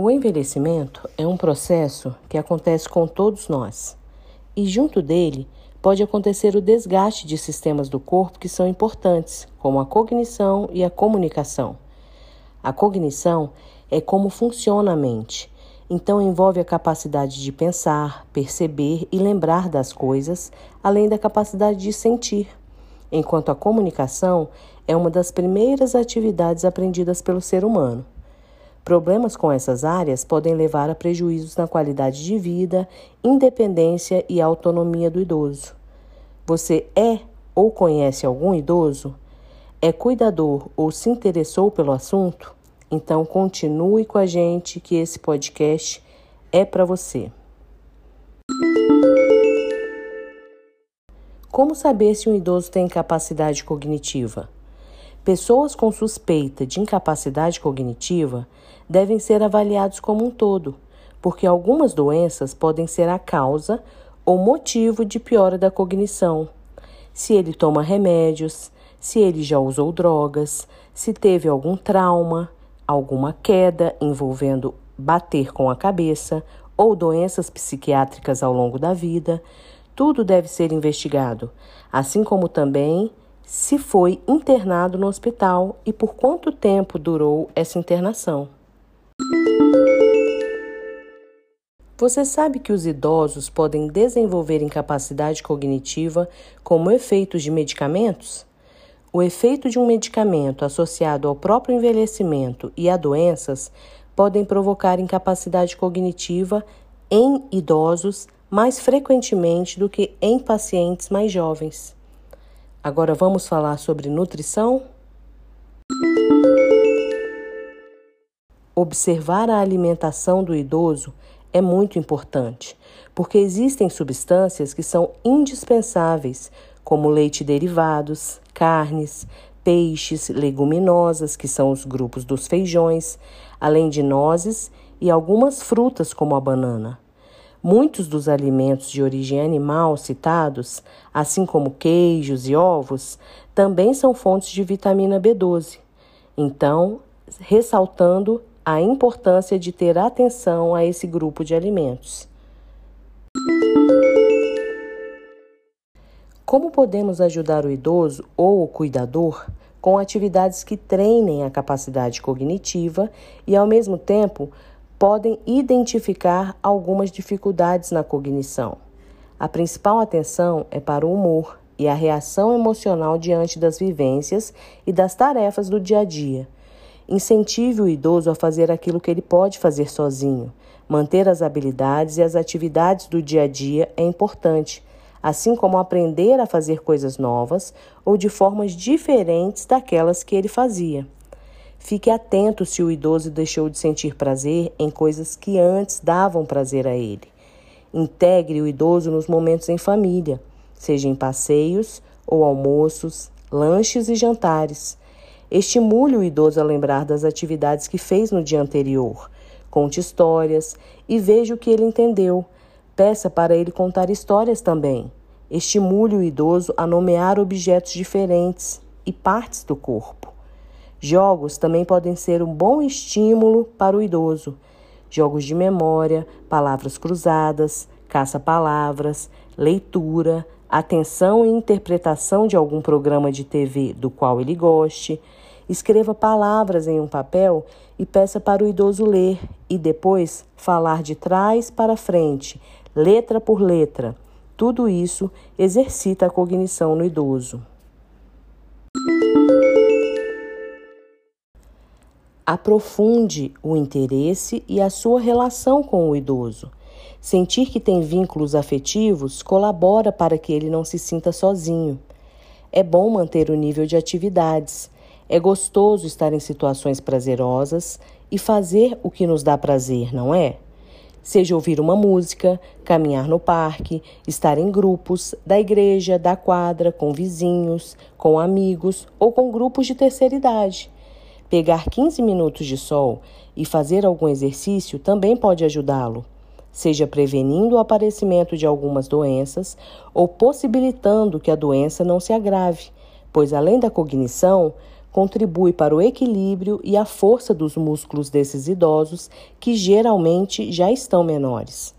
O envelhecimento é um processo que acontece com todos nós, e junto dele pode acontecer o desgaste de sistemas do corpo que são importantes, como a cognição e a comunicação. A cognição é como funciona a mente, então envolve a capacidade de pensar, perceber e lembrar das coisas, além da capacidade de sentir, enquanto a comunicação é uma das primeiras atividades aprendidas pelo ser humano. Problemas com essas áreas podem levar a prejuízos na qualidade de vida, independência e autonomia do idoso. Você é ou conhece algum idoso? É cuidador ou se interessou pelo assunto? Então continue com a gente que esse podcast é para você. Como saber se um idoso tem incapacidade cognitiva? Pessoas com suspeita de incapacidade cognitiva devem ser avaliados como um todo, porque algumas doenças podem ser a causa ou motivo de piora da cognição. Se ele toma remédios, se ele já usou drogas, se teve algum trauma, alguma queda envolvendo bater com a cabeça ou doenças psiquiátricas ao longo da vida, tudo deve ser investigado, assim como também se foi internado no hospital e por quanto tempo durou essa internação. Você sabe que os idosos podem desenvolver incapacidade cognitiva como efeitos de medicamentos? O efeito de um medicamento associado ao próprio envelhecimento e a doenças podem provocar incapacidade cognitiva em idosos mais frequentemente do que em pacientes mais jovens. Agora vamos falar sobre nutrição? Observar a alimentação do idoso é muito importante, porque existem substâncias que são indispensáveis, como leite derivados, carnes, peixes, leguminosas, que são os grupos dos feijões, além de nozes e algumas frutas, como a banana. Muitos dos alimentos de origem animal citados, assim como queijos e ovos, também são fontes de vitamina B12. Então, ressaltando a importância de ter atenção a esse grupo de alimentos. Como podemos ajudar o idoso ou o cuidador com atividades que treinem a capacidade cognitiva e, ao mesmo tempo, podem identificar algumas dificuldades na cognição. A principal atenção é para o humor e a reação emocional diante das vivências e das tarefas do dia a dia. Incentive o idoso a fazer aquilo que ele pode fazer sozinho. Manter as habilidades e as atividades do dia a dia é importante, assim como aprender a fazer coisas novas ou de formas diferentes daquelas que ele fazia. Fique atento se o idoso deixou de sentir prazer em coisas que antes davam prazer a ele. Integre o idoso nos momentos em família, seja em passeios ou almoços, lanches e jantares. Estimule o idoso a lembrar das atividades que fez no dia anterior. Conte histórias e veja o que ele entendeu. Peça para ele contar histórias também. Estimule o idoso a nomear objetos diferentes e partes do corpo. Jogos também podem ser um bom estímulo para o idoso. Jogos de memória, palavras cruzadas, caça-palavras, leitura, atenção e interpretação de algum programa de TV do qual ele goste. Escreva palavras em um papel e peça para o idoso ler e depois falar de trás para frente, letra por letra. Tudo isso exercita a cognição no idoso. Aprofunde o interesse e a sua relação com o idoso. Sentir que tem vínculos afetivos colabora para que ele não se sinta sozinho. É bom manter o nível de atividades. É gostoso estar em situações prazerosas e fazer o que nos dá prazer, não é? Seja ouvir uma música, caminhar no parque, estar em grupos, da igreja, da quadra, com vizinhos, com amigos ou com grupos de terceira idade. Pegar 15 minutos de sol e fazer algum exercício também pode ajudá-lo, seja prevenindo o aparecimento de algumas doenças ou possibilitando que a doença não se agrave, pois além da cognição, contribui para o equilíbrio e a força dos músculos desses idosos, que geralmente já estão menores.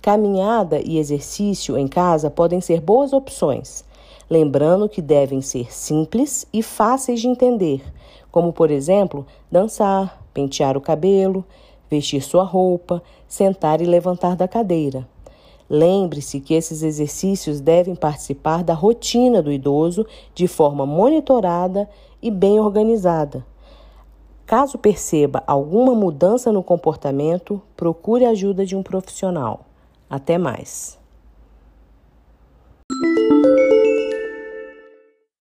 Caminhada e exercício em casa podem ser boas opções, lembrando que devem ser simples e fáceis de entender, como, por exemplo, dançar, pentear o cabelo, vestir sua roupa, sentar e levantar da cadeira. Lembre-se que esses exercícios devem participar da rotina do idoso de forma monitorada e bem organizada. Caso perceba alguma mudança no comportamento, procure a ajuda de um profissional. Até mais!